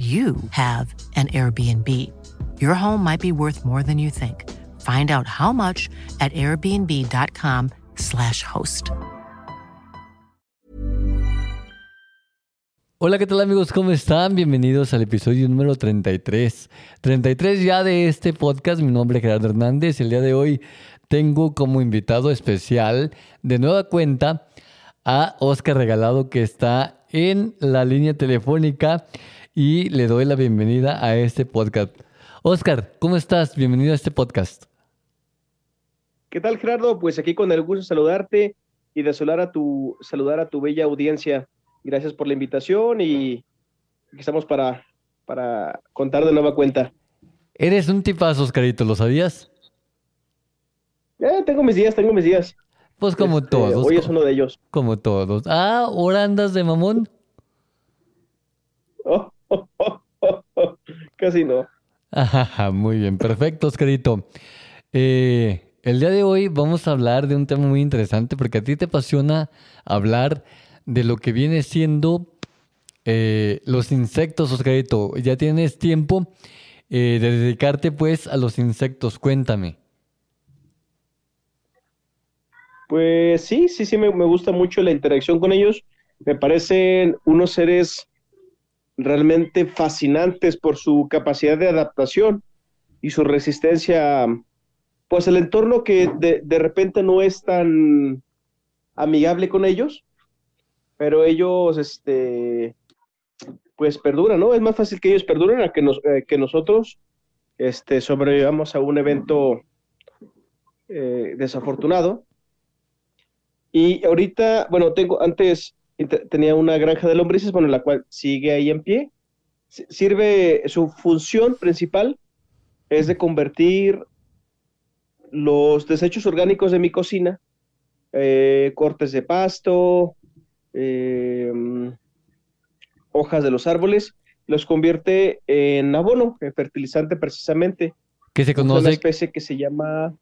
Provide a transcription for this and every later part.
you have an Airbnb. Your home might be worth more than you think. Find out how much at airbnb.com/slash host. Hola, ¿qué tal amigos? ¿Cómo están? Bienvenidos al episodio número 33. 33 ya de este podcast. Mi nombre es Gerardo Hernández. El día de hoy tengo como invitado especial de nueva cuenta a Oscar Regalado que está en la línea telefónica y le doy la bienvenida a este podcast. Oscar, ¿cómo estás? Bienvenido a este podcast. ¿Qué tal, Gerardo? Pues aquí con el gusto de saludarte y de saludar a tu, saludar a tu bella audiencia. Gracias por la invitación y estamos para, para contar de nueva cuenta. Eres un tipazo, Oscarito, ¿lo sabías? Eh, tengo mis días, tengo mis días. Pues como Este, todos. Hoy es uno de ellos. Como todos. Ah, ahora andas de mamón. Oh. Casi no. Ajá, muy bien, perfecto, Oscarito. Eh, el día de hoy vamos a hablar de un tema muy interesante porque a ti te apasiona hablar de lo que viene siendo eh, los insectos, Oscarito. Ya tienes tiempo eh, de dedicarte pues a los insectos, cuéntame. Pues sí, sí, sí, me, me gusta mucho la interacción con ellos. Me parecen unos seres realmente fascinantes por su capacidad de adaptación y su resistencia, pues el entorno que de, de repente no es tan amigable con ellos, pero ellos, este, pues perduran, ¿no? Es más fácil que ellos perduren a que, nos, eh, que nosotros, este, sobrevivamos a un evento eh, desafortunado. Y ahorita, bueno, tengo antes tenía una granja de lombrices, bueno, la cual sigue ahí en pie. Sirve, su función principal es de convertir los desechos orgánicos de mi cocina, eh, cortes de pasto, eh, hojas de los árboles, los convierte en abono, en fertilizante precisamente. ¿Qué se conoce? Es una especie que se llama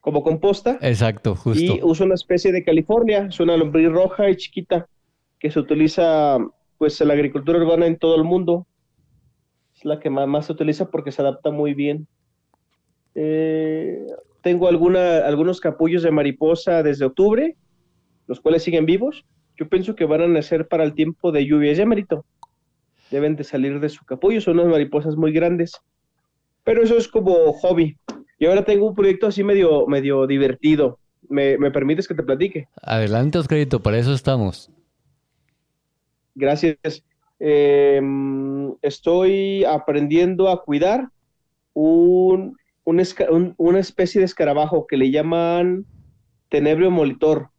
como composta. Exacto, justo. Y usa una especie de California, es una lombriz roja y chiquita que se utiliza pues en la agricultura urbana en todo el mundo. Es la que más, más se utiliza porque se adapta muy bien. Eh, tengo alguna, algunos capullos de mariposa desde octubre, los cuales siguen vivos. Yo pienso que van a nacer para el tiempo de lluvias ya merito. Deben de salir de su capullo, son unas mariposas muy grandes. Pero eso es como hobby. Y ahora tengo un proyecto así medio, medio divertido. ¿Me, ¿Me, permites que te platique? Adelante, Oscarito, para eso estamos. Gracias. Eh, estoy aprendiendo a cuidar un, un, un, una especie de escarabajo que le llaman tenebrio molitor.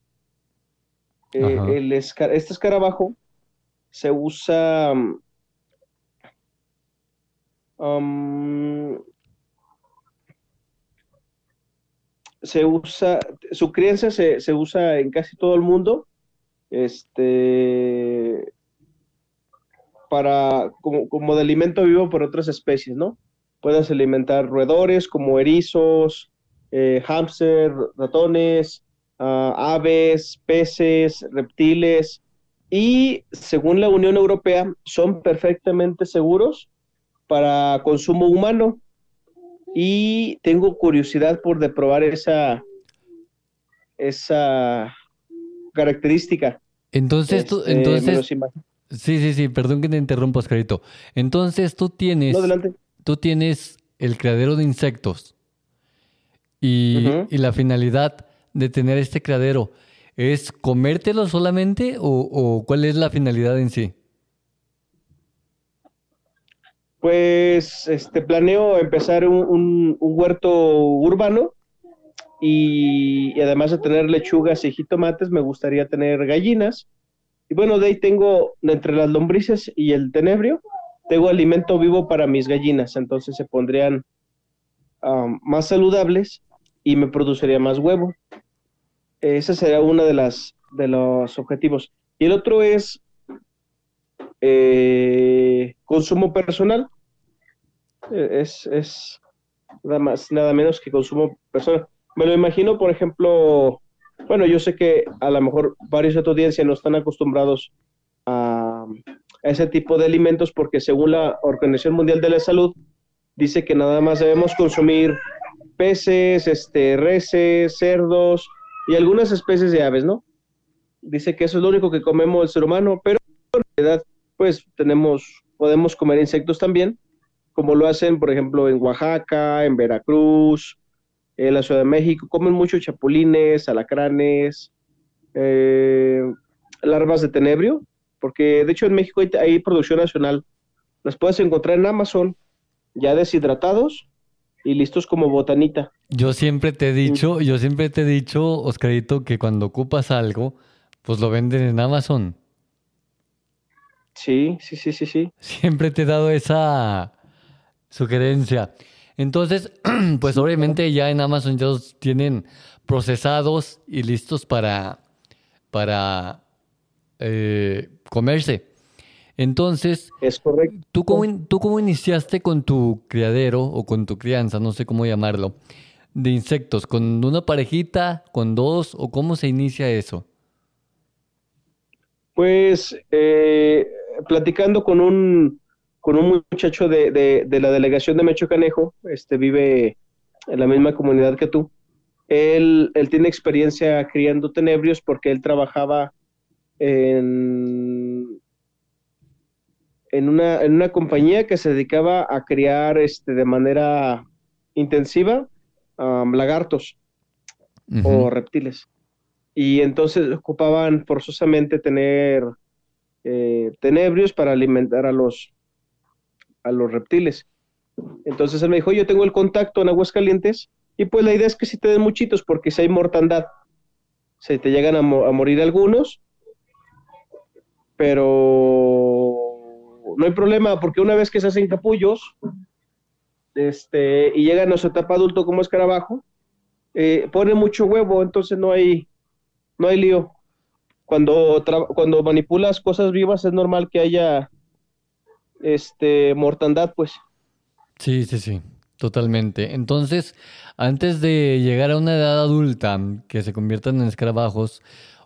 Eh, el escar este escarabajo se usa um, se usa, su crianza se, se, usa en casi todo el mundo, este, para, como, como, de alimento vivo por otras especies, ¿no? Puedes alimentar roedores como erizos, eh, hámster, ratones, uh, aves, peces, reptiles, y según la Unión Europea son perfectamente seguros para consumo humano y tengo curiosidad por de probar esa, esa característica. Entonces, tú, Este, entonces, sí, sí, sí, perdón que te interrumpa, Oscarito. Entonces tú tienes, No, tú tienes el criadero de insectos y la finalidad de tener este criadero es comértelo solamente o, o cuál es la finalidad en sí. Pues este, planeo empezar un, un- huerto urbano y, además de tener lechugas y jitomates, me gustaría tener gallinas. Y bueno, de ahí tengo entre las lombrices y el tenebrio, tengo alimento vivo para mis gallinas, entonces se pondrían más saludables y me produciría más huevo. Ese sería uno de, las, de los objetivos. Y el otro es eh, consumo personal. Eh, es, es nada más, nada menos que consumo personal. Me lo imagino, por ejemplo, bueno, yo sé que a lo mejor varios de tu audiencia no están acostumbrados a, ese tipo de alimentos porque según la Organización Mundial de la Salud dice que nada más debemos consumir peces, este, reses, cerdos y algunas especies de aves, ¿no? Dice que eso es lo único que comemos el ser humano, pero en realidad pues tenemos, podemos comer insectos también, como lo hacen, por ejemplo, en Oaxaca, en Veracruz, en la Ciudad de México, comen mucho chapulines, alacranes, eh, larvas de tenebrio, porque de hecho en México hay, producción nacional. Las puedes encontrar en Amazon, ya deshidratados y listos como botanita. Yo siempre te he dicho, yo siempre te he dicho, Oscarito, que cuando ocupas algo, pues lo venden en Amazon. Sí, sí, sí, sí, sí. Siempre te he dado esa sugerencia. Entonces, pues obviamente ya en Amazon ya los tienen procesados y listos para, para eh, comerse. Entonces, es correcto. ¿tú cómo, ¿tú cómo iniciaste con tu criadero o con tu crianza, no sé cómo llamarlo, de insectos? ¿Con una parejita, con dos o cómo se inicia eso? Pues eh, platicando con un con un muchacho de, de, la delegación de Mecho Canejo, este vive en la misma comunidad que tú. Él, él tiene experiencia criando tenebrios porque él trabajaba en, en, una, en una compañía que se dedicaba a criar este, de manera intensiva lagartos o reptiles. Y entonces ocupaban forzosamente tener eh, tenebrios para alimentar a los, a los reptiles. Entonces él me dijo, yo tengo el contacto en Aguascalientes y pues la idea es que si te den muchitos porque si hay mortandad, se te llegan a, morir algunos, pero no hay problema porque una vez que se hacen capullos este, y llegan a su etapa adulto como escarabajo, eh, pone mucho huevo, entonces no hay, no hay lío. Cuando, cuando manipulas cosas vivas es normal que haya este, mortandad, pues. Sí, sí, sí, totalmente. Entonces, antes de llegar a una edad adulta, que se conviertan en escarabajos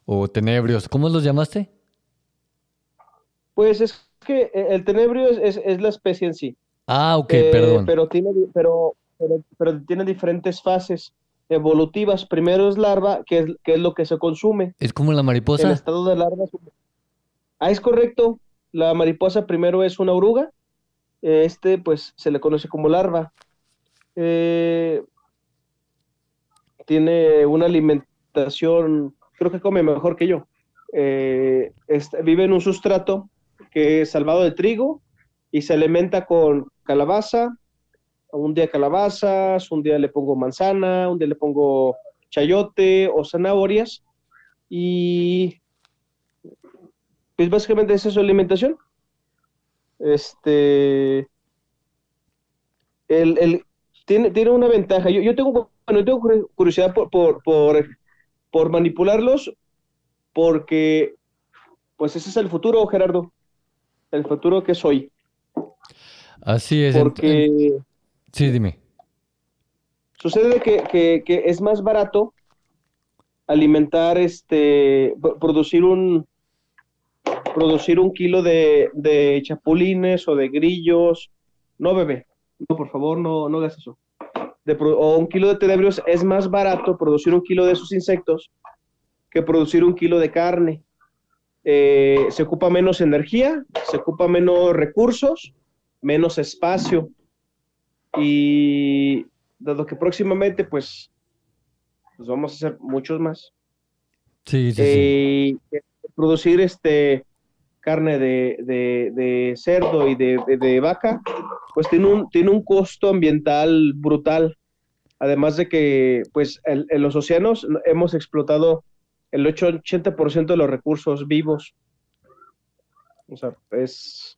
o tenebrios, ¿cómo los llamaste? Pues es que eh, el tenebrio es, es, la especie en sí. Ah, ok, eh, perdón. Pero tiene, pero, pero, tiene diferentes fases evolutivas. Primero es larva, que es, que es lo que se consume. ¿Es como la mariposa? El estado de larva. Ah, es correcto. La mariposa primero es una oruga, este pues se le conoce como larva. Eh, tiene una alimentación, creo que come mejor que yo. Eh, vive en un sustrato que es salvado de trigo y se alimenta con calabaza, un día calabazas, un día le pongo manzana, un día le pongo chayote o zanahorias y pues básicamente esa es su alimentación. Este, el, tiene, tiene una ventaja. Yo, yo tengo, bueno, tengo curiosidad por, por, por, manipularlos porque, pues ese es el futuro, Gerardo. El futuro que soy. Así es. Porque... Sí, dime. Sucede que, que, es más barato alimentar, este, producir un, producir un kilo de, chapulines o de grillos. No, bebé. No, por favor, no, no hagas eso. o un kilo de tenebrios es más barato producir un kilo de esos insectos que producir un kilo de carne. Eh, se ocupa menos energía, se ocupa menos recursos, menos espacio. Y dado que próximamente, pues, pues vamos a hacer muchos más. Sí, sí, sí. Eh, producir este carne de, cerdo y de, vaca, pues tiene un, tiene un costo ambiental brutal. Además de que, pues, en, los océanos hemos explotado el 80% de los recursos vivos. O sea, es,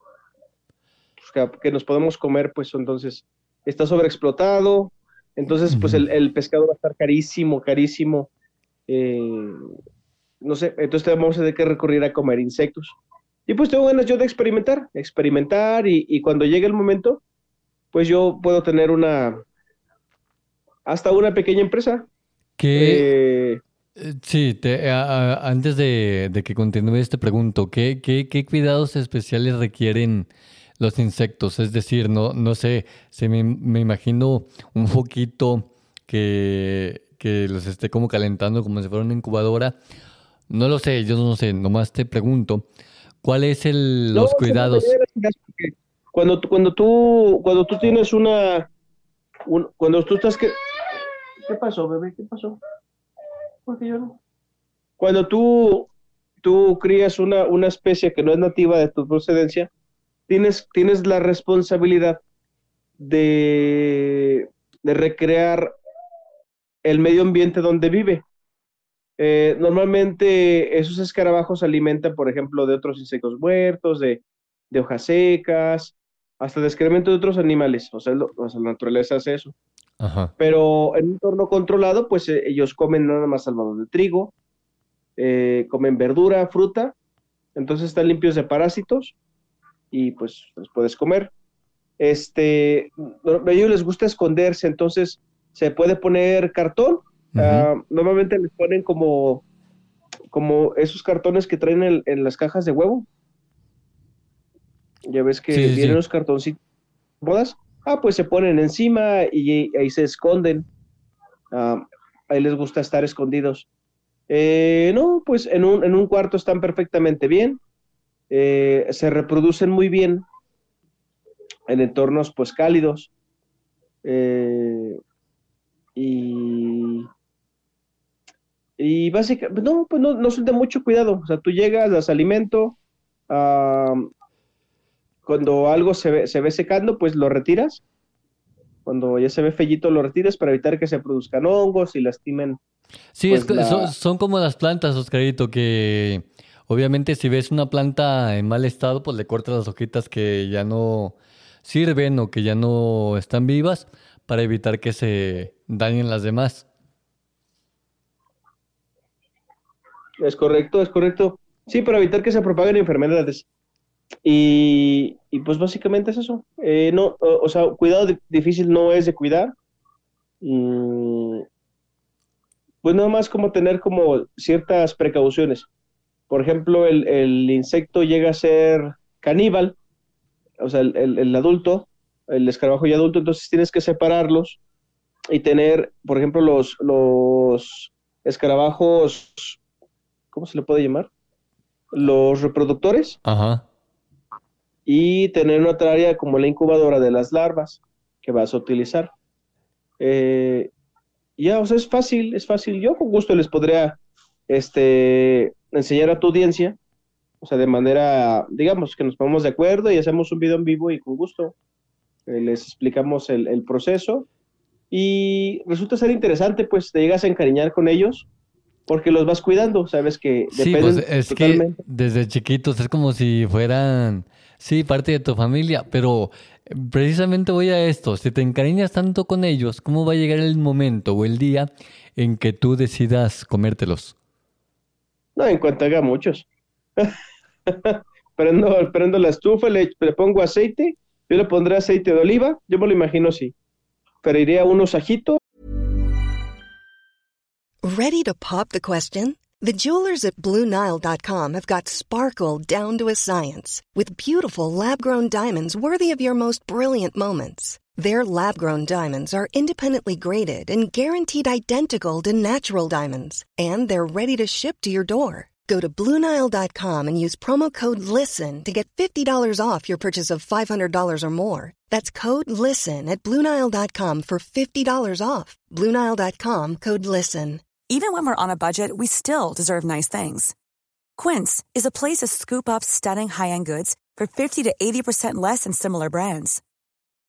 que, nos podemos comer, pues entonces está sobreexplotado, entonces pues el, pescado va a estar carísimo, carísimo. Eh, no sé, entonces vamos a tener que recurrir a comer insectos. Y pues tengo ganas yo de experimentar, experimentar y, cuando llegue el momento, pues yo puedo tener una, hasta una pequeña empresa. Que, eh, eh, sí, te, antes de, que continúes te pregunto, ¿qué, qué, qué cuidados especiales requieren los insectos? Es decir, no, no sé, se me, me imagino un foquito que, que los esté como calentando como si fuera una incubadora. No lo sé, yo no sé, nomás te pregunto. ¿Cuáles son los cuidados? Cuando, cuando, tú, cuando tú tienes una, cuando tú estás que... ¿Qué pasó, bebé? ¿Qué pasó? Porque yo no. Cuando tú, tú crías una, una especie que no es nativa de tu procedencia, tienes, tienes la responsabilidad de, de recrear el medio ambiente donde vive. Eh, normalmente esos escarabajos se alimentan, por ejemplo, de otros insectos muertos, de, hojas secas, hasta de excremento de otros animales. O sea, la naturaleza hace eso. Pero en un entorno controlado, pues eh, ellos comen nada más salvados de trigo, eh, comen verdura, fruta, entonces están limpios de parásitos y pues los puedes comer. Este, a ellos les gusta esconderse, entonces se puede poner cartón Ah, normalmente les ponen como, como esos cartones que traen en las cajas de huevo. Ya ves que vienen los cartoncitos bodas. Ah, pues se ponen encima y, ahí se esconden. Ah, ahí les gusta estar escondidos. Eh, no, pues en un, en un, cuarto están perfectamente bien. Eh, se reproducen muy bien en entornos pues cálidos. Eh, y y básicamente, no, pues no, no son de mucho cuidado. O sea, tú llegas, das alimento, cuando algo se ve, se ve secando, pues lo retiras. Cuando ya se ve fellito, lo retiras para evitar que se produzcan hongos y lastimen. Sí, es, pues, son, son, como las plantas, Oscarito, que obviamente si ves una planta en mal estado, pues le cortas las hojitas que ya no sirven o que ya no están vivas para evitar que se dañen las demás. Es correcto, es correcto. Sí, para evitar que se propaguen enfermedades. Y, pues básicamente es eso. Eh, no, o, sea, cuidado difícil no es de cuidar. Mm, pues nada más como tener como ciertas precauciones. Por ejemplo, el, insecto llega a ser caníbal, o sea, el, el, adulto, el escarabajo y adulto, entonces tienes que separarlos y tener, por ejemplo, los, los escarabajos ¿cómo se le puede llamar? Los reproductores. Ajá. Y tener otra área como la incubadora de las larvas que vas a utilizar. Eh, ya, o sea, es fácil, es fácil. Yo con gusto les podría este, enseñar a tu audiencia, o sea, de manera, digamos, que nos ponemos de acuerdo y hacemos un video en vivo y con gusto eh, les explicamos el, el, proceso. Y resulta ser interesante, pues te llegas a encariñar con ellos porque los vas cuidando, sabes que sí, pues es que desde chiquitos es como si fueran, sí, parte de tu familia, pero eh, precisamente voy a esto, si te encariñas tanto con ellos, ¿cómo va a llegar el momento o el día en que tú decidas comértelos? No, en cuanto haga muchos. prendo, la estufa, le, pongo aceite, yo le pondré aceite de oliva, yo me lo imagino así. Pero iría unos ajitos Ready to pop the question? The jewelers at BlueNile.com have got sparkle down to a science with beautiful lab grown diamonds worthy of your most brilliant moments. Their lab grown diamonds are independently graded and guaranteed identical to natural diamonds, and they're ready to ship to your door. Go to Bluenile.com and use promo code LISTEN to get $50 off your purchase of $500 or more. That's code LISTEN at Bluenile.com for $50 off. Bluenile.com code LISTEN. Even when we're on a budget, we still deserve nice things. Quince is a place to scoop up stunning high end goods for 50 to 80% less than similar brands.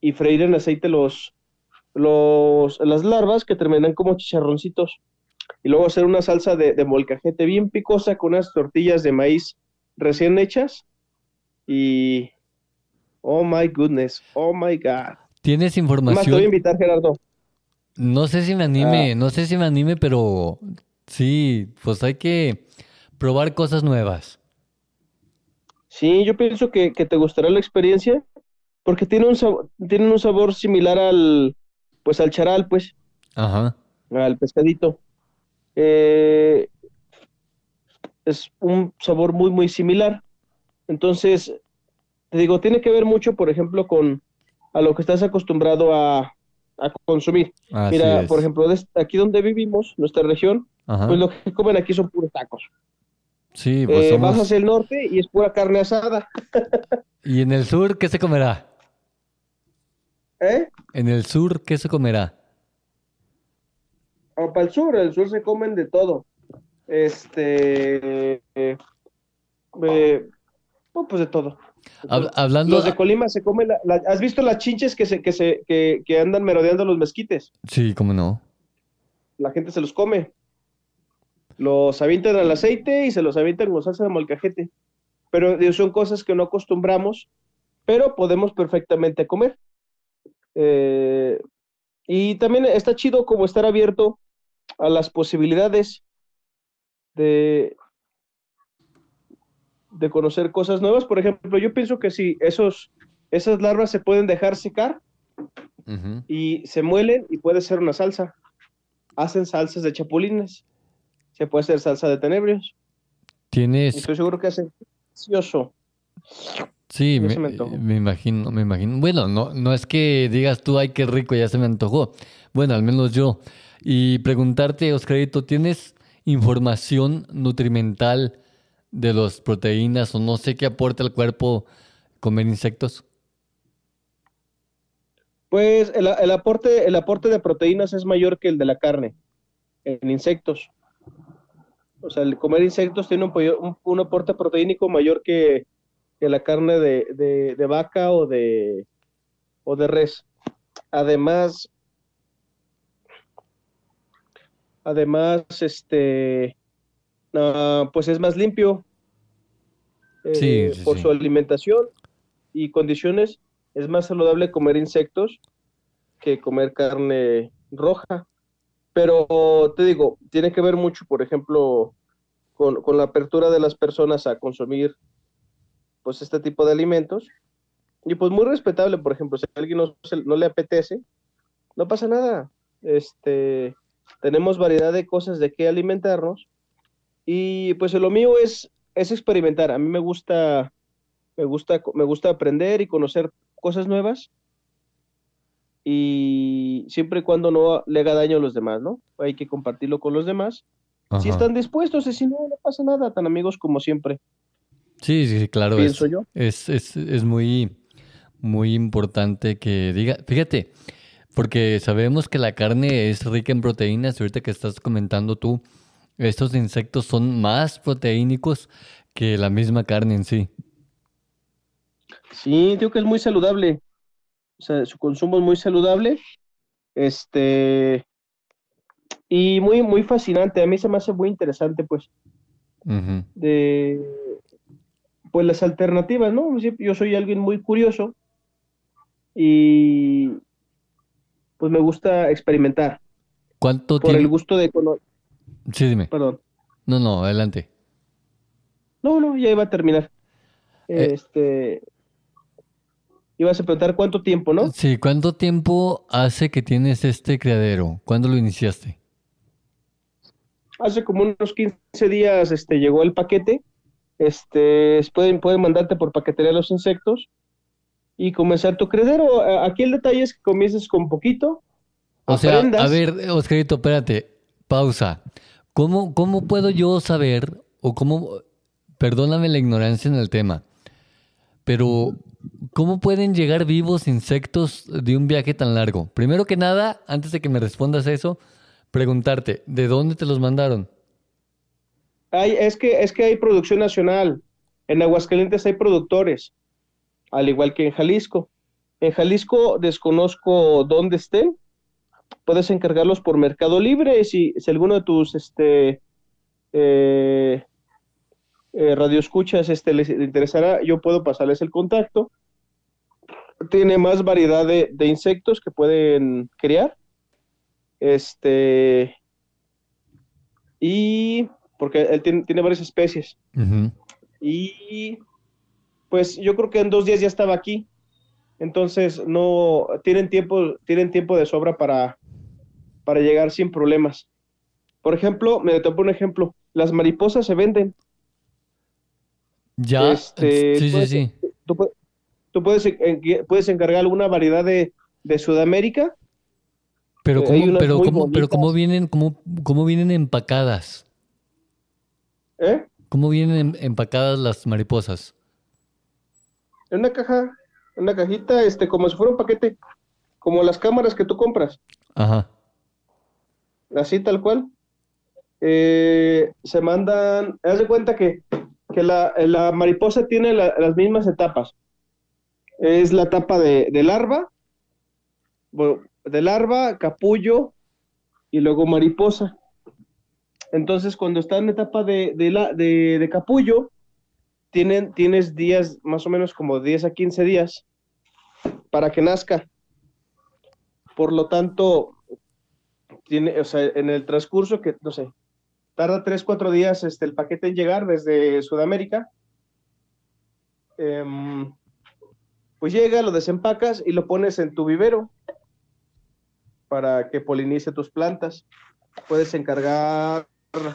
y freír en aceite los, los, las larvas que terminan como chicharroncitos. Y luego hacer una salsa de, de molcajete bien picosa con unas tortillas de maíz recién hechas. Y. Oh my goodness. Oh my God. ¿Tienes Más te información? voy a invitar, Gerardo. No sé si me anime, Ah. no sé si me anime, pero sí, pues hay que probar cosas nuevas. Sí, yo pienso que, que te gustará la experiencia porque tiene un sabor, tienen un sabor similar al, pues al charal, pues, Ajá. al pescadito. Eh, es un sabor muy, muy similar. Entonces, te digo, tiene que ver mucho, por ejemplo, con a lo que estás acostumbrado a, a consumir. Así Mira, es. por ejemplo, aquí donde vivimos, nuestra región, Ajá. pues lo que comen aquí son puros tacos. Sí, pues Eh, Vas somos... hacia el norte y es pura carne asada. ¿Y en el sur qué se comerá? ¿Eh? En el sur, ¿qué se comerá? O para el sur, el sur se comen de todo. Este, eh, eh, oh, pues de todo. Hab- hablando... Los de Colima se comen, la- la- ¿has visto las chinches que se, que se, que, que andan merodeando los mezquites? Sí, cómo no. La gente se los come. Los avientan al aceite y se los avientan con salsa de molcajete. Pero son cosas que no acostumbramos, pero podemos perfectamente comer. Eh, y también está chido como estar abierto a las posibilidades de, de conocer cosas nuevas. Por ejemplo, yo pienso que si esos, esas larvas se pueden dejar secar y se muelen y puede ser una salsa. Hacen salsas de chapulines. Se puede hacer salsa de tenebrios. Tienes... Estoy seguro que hacen delicioso. Sí, me, me imagino, me imagino. Bueno, no, no es que digas tú, ay, qué rico, ya se me antojó. Bueno, al menos yo. Y preguntarte, Oscarito, ¿tienes información nutrimental de las proteínas o no sé qué aporta al cuerpo comer insectos? Pues el, el aporte, el aporte de proteínas es mayor que el de la carne en insectos. O sea, el comer insectos tiene un- un aporte proteínico mayor que, que la carne de, de- de vaca o de, o de res. Además, además, este, ah, pues es más limpio eh, Sí, sí, por sí. su alimentación y condiciones. Es más saludable comer insectos que comer carne roja. Pero te digo, tiene que ver mucho, por ejemplo, con, con la apertura de las personas a consumir pues este tipo de alimentos. Y pues muy respetable, por ejemplo, si a alguien no, no le apetece, no pasa nada. Este, tenemos variedad de cosas de qué alimentarnos. Y pues lo mío es, es experimentar. A mí me gusta, me gusta, me gusta aprender y conocer cosas nuevas. Y siempre y cuando no le haga daño a los demás, ¿no? Hay que compartirlo con los demás. Si Ajá. están dispuestos, y si no, no pasa nada, tan amigos como siempre, Sí, sí, claro. Es, pienso yo. es, es, es muy, muy importante que diga, fíjate, porque sabemos que la carne es rica en proteínas, ahorita que estás comentando tú, estos insectos son más proteínicos que la misma carne en sí. Sí, digo que es muy saludable. O sea, su consumo es muy saludable. Este, y muy, muy fascinante. A mí se me hace muy interesante, pues, de, pues las alternativas, ¿no? Yo soy alguien muy curioso y pues me gusta experimentar ¿Cuánto por el gusto de Sí, dime. Perdón. No, no, adelante. No, no, ya iba a terminar. Eh. Este, ibas a preguntar cuánto tiempo, ¿no? Sí, ¿cuánto tiempo hace que tienes este criadero? ¿Cuándo lo iniciaste? Hace como unos 15 días este, llegó el paquete. Este, pueden, pueden mandarte por paquetería los insectos y comenzar tu credero. Aquí el detalle es que comiences con poquito. O sea, a aprendas. ver, Oscarito, espérate, pausa. ¿Cómo, cómo puedo yo saber, o cómo, perdóname la ignorancia en el tema, Pero, ¿cómo pueden llegar vivos insectos de un viaje tan largo? Primero que nada, antes de que me respondas eso, preguntarte, ¿de dónde te los mandaron? Es, que, es que hay producción nacional. En Aguascalientes hay productores, al igual que en Jalisco. En Jalisco desconozco dónde estén. Puedes encargarlos por Mercado Libre. Si, si alguno de tus este, eh, eh, radioescuchas este, les interesará, yo puedo pasarles el contacto. Tiene más variedad de, de insectos que pueden criar. Este. Y. Porque él tiene, tiene varias especies. Y. Pues yo creo que en dos días ya estaba aquí. Entonces, no. Tienen tiempo, tienen tiempo de sobra para, para llegar sin problemas. Por ejemplo, me topo un ejemplo. Las mariposas se venden. Ya, Este, sí, sí, puedes- sí. Tú, pu- tú puedes, puedes encargar alguna variedad de, de Sudamérica. Pero eh, cómo, pero cómo, pero cómo vienen, cómo, cómo vienen empacadas. ¿Eh? ¿Cómo vienen em- empacadas las mariposas? En una caja, en una cajita, este, como si fuera un paquete, como las cámaras que tú compras, Ajá. así tal cual. Eh, se mandan, haz de cuenta que, que la, la mariposa tiene la- las mismas etapas. Es la etapa de, de larva, bueno, de larva, capullo y luego mariposa. Entonces, cuando está en etapa de, de, la, capullo, tienes días, más o menos como 10 a 15 días para que nazca. Por lo tanto, tiene, o sea, en el transcurso que, no sé, tarda 3, 4 días este, el paquete en llegar desde Sudamérica. Em, pues llega, lo desempacas y lo pones en tu vivero para que polinice tus plantas. Puedes encargar,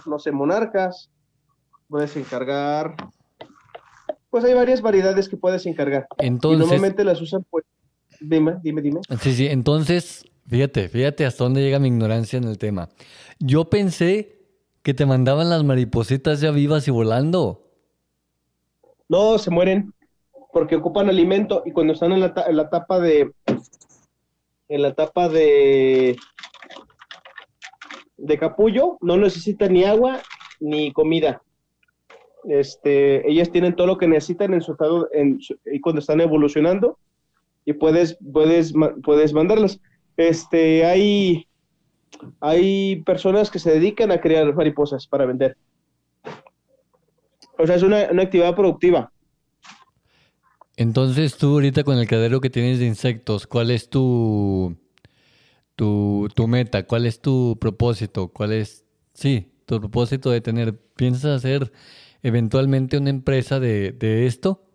no sé, monarcas, puedes encargar, pues hay varias variedades que puedes encargar. y Entonces, normalmente las usan, pues, dime, dime, dime. sí, sí, entonces, fíjate, fíjate hasta dónde llega mi ignorancia en el tema. Yo pensé que te mandaban las maripositas ya vivas y volando. No, se mueren porque ocupan alimento y cuando están en la, en la etapa de en la etapa de de capullo no necesitan ni agua ni comida. Este, ellas tienen todo lo que necesitan en su estado y cuando están evolucionando y puedes puedes puedes mandarlas. Este, hay hay personas que se dedican a crear mariposas para vender. O sea, es una, una actividad productiva. Entonces, tú ahorita con el cadero que tienes de insectos, ¿cuál es tu, tu, meta? ¿Cuál es tu propósito? ¿Cuál es, sí, tu propósito de tener? ¿Piensas hacer eventualmente una empresa de, de esto?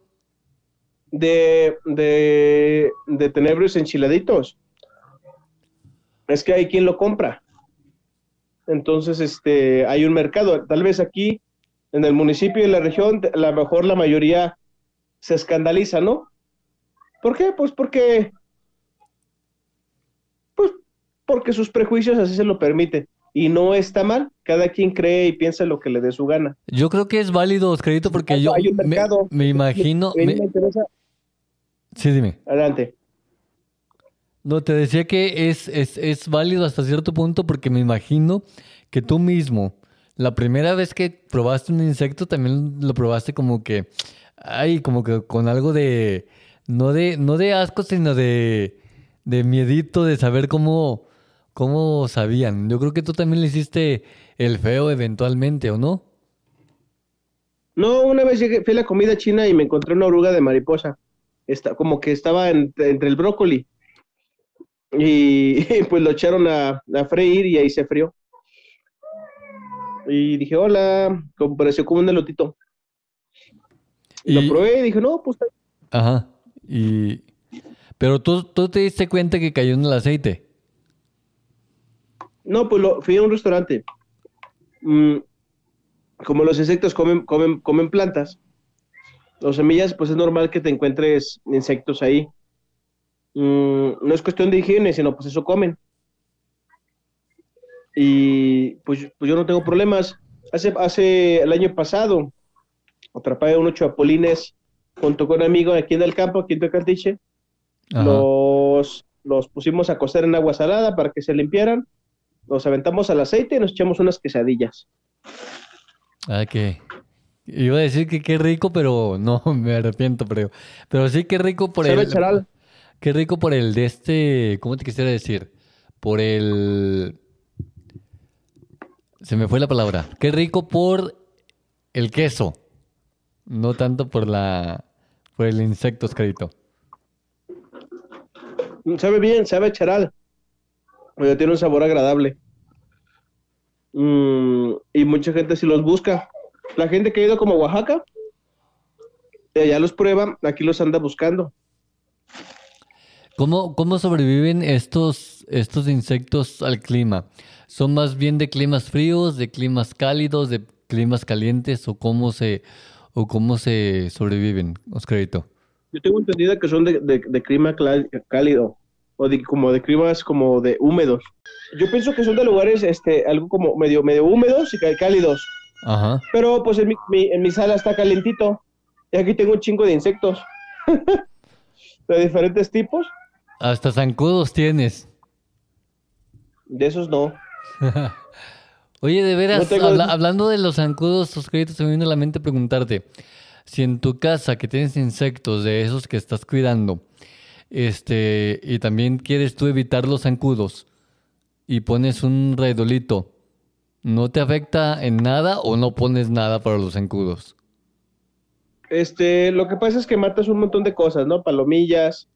de, de, de tenebrios enchiladitos. Es que hay quien lo compra. Entonces, este, hay un mercado. Tal vez aquí, en el municipio y en la región, a lo mejor la mayoría se escandaliza, ¿no? ¿Por qué? Pues porque, porque sus prejuicios así se lo permiten. Y no está mal. Cada quien cree y piensa lo que le dé su gana. Yo creo que es válido, Oscarito, porque yo Hay un me, mercado. me imagino... A mí me- me interesa. sí, dime. Adelante. No, te decía que es, es, es válido hasta cierto punto porque me imagino que tú mismo, la primera vez que probaste un insecto, también lo probaste como que, ay, como que con algo de, no de, no de asco, sino de, de miedito de saber cómo, cómo sabían. Yo creo que tú también le hiciste el feo eventualmente, ¿o no? No, una vez llegué, fui a la comida china y me encontré una oruga de mariposa. Está, como que estaba en- entre el brócoli. Y, pues lo echaron a, a freír y ahí se frió. Y dije, hola, como pareció como un elotito. Y lo probé y dije, no, pues está- Ajá. Y, pero tú, tú te diste cuenta que cayó en el aceite. No, pues lo, fui a un restaurante. Mm, como los insectos comen, comen, comen plantas, los semillas, pues es normal que te encuentres insectos ahí. Mm, no es cuestión de higiene, sino pues eso comen. Y pues, pues yo no tengo problemas. Hace, hace el año pasado atrapé unos chapulines junto con un amigo aquí en el campo, aquí en Tocatiche. Los, los pusimos a cocer en agua salada para que se limpiaran. Los aventamos al aceite y nos echamos unas quesadillas. Ah, que iba a decir que qué rico, pero no, me arrepiento, pero, pero sí qué rico por el... Charal? Qué rico por el de este, ¿cómo te quisiera decir? Por el... Se me fue la palabra. Qué rico por el queso. No tanto por la por el insecto, Oscarito. Sabe bien, sabe charal. Oye, tiene un sabor agradable. Mm, y mucha gente sí los busca. La gente que ha ido como a Oaxaca, ya los prueba, aquí los anda buscando. ¿Cómo, cómo sobreviven estos, estos insectos al clima? ¿Son más bien de climas fríos, de climas cálidos, de climas calientes o cómo se, o cómo se sobreviven, Oscarito? Yo tengo entendido que son de, clima cálido o de, como de climas como de húmedos. Yo pienso que son de lugares este, algo como medio, medio húmedos y cálidos. Ajá. Pero pues en mi, en mi sala está calentito y aquí tengo un chingo de insectos de diferentes tipos. Hasta zancudos tienes. De esos no. Oye, de veras, hablando de los zancudos, Oscarito, se me viene a la mente preguntarte, si en tu casa que tienes insectos de esos que estás cuidando, este, y también quieres tú evitar los zancudos y pones un redolito, ¿no te afecta en nada o no pones nada para los zancudos? Este, lo que pasa es que matas un montón de cosas, ¿no? Palomillas,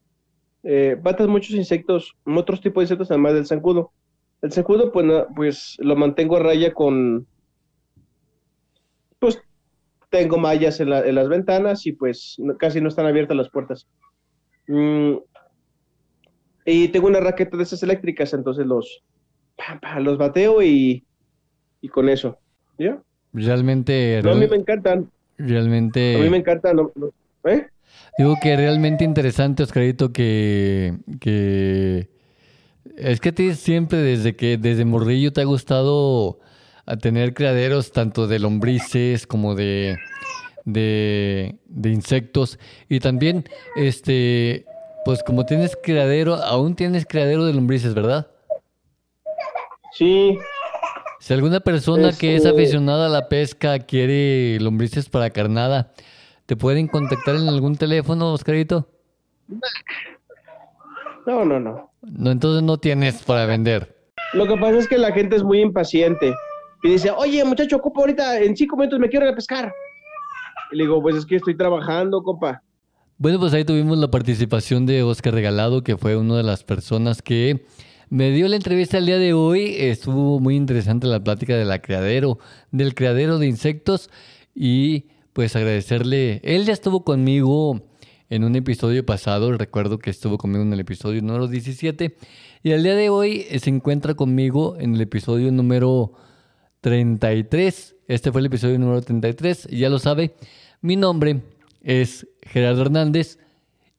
eh, matas muchos insectos, otros tipos de insectos además del zancudo. El segundo, pues, pues lo mantengo a raya con, pues tengo mallas en, las ventanas y pues casi no están abiertas las puertas. Mm, y tengo una raqueta de esas eléctricas, entonces los, los bateo y, y con eso. ¿Ya? Realmente... a mí me encantan. Realmente... A mí me encantan. ¿eh? Digo que realmente interesante, Oscarito, que, que es que a ti siempre desde que desde morrillo te ha gustado a tener criaderos tanto de lombrices como de, de, insectos y también este pues como tienes criadero, aún tienes criadero de lombrices, ¿verdad? Sí. Si alguna persona que es este aficionada a la pesca quiere lombrices para carnada, ¿te pueden contactar en algún teléfono, Oscarito? No, no, no. No, entonces no tienes para vender. Lo que pasa es que la gente es muy impaciente y dice, oye, muchacho, ocupo ahorita en cinco minutos me quiero ir a pescar. Y le digo, pues es que estoy trabajando, compa. Bueno, pues ahí tuvimos la participación de Oscar Regalado, que fue una de las personas que me dio la entrevista el día de hoy. Estuvo muy interesante la plática de criadero, del criadero de insectos y pues agradecerle. Él ya estuvo conmigo en un episodio pasado, recuerdo que estuvo conmigo en el episodio número 17, y al día de hoy se encuentra conmigo en el episodio número 33. Este fue el episodio número 33, y ya lo sabe, mi nombre es Gerardo Hernández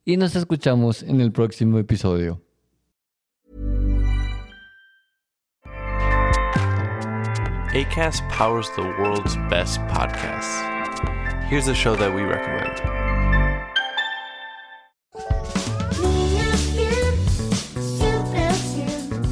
y nos escuchamos en el próximo episodio. ACAST powers the world's best podcasts. Here's a show that we recommend.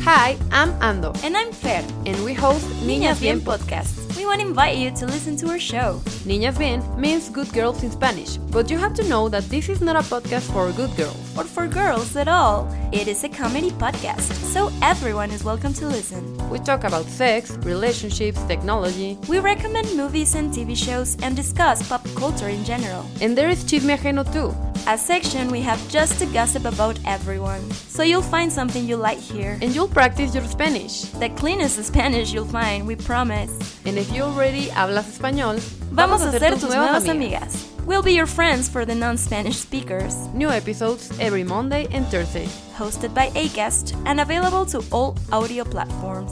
Hi, I'm Ando. And I'm Fer. And we host Niñas, Bien podcast. We want to invite you to listen to our show. Niñas Bien means good girls in Spanish, but you have to know that this is not a podcast for good girls. Or for girls at all. It is a comedy podcast, so everyone is welcome to listen. We talk about sex, relationships, technology. We recommend movies and TV shows and discuss pop culture in general. And there is Chisme Ajeno too a section we have just to gossip about everyone. So you'll find something you like here. And you'll practice your Spanish. The cleanest Spanish you'll find, we promise. And if you already hablas español, vamos, vamos a ser tus, tus nuevas, amigas. amigas. We'll be your friends for the non-Spanish speakers. New episodes every Monday and Thursday. Hosted by Acast and available to all audio platforms.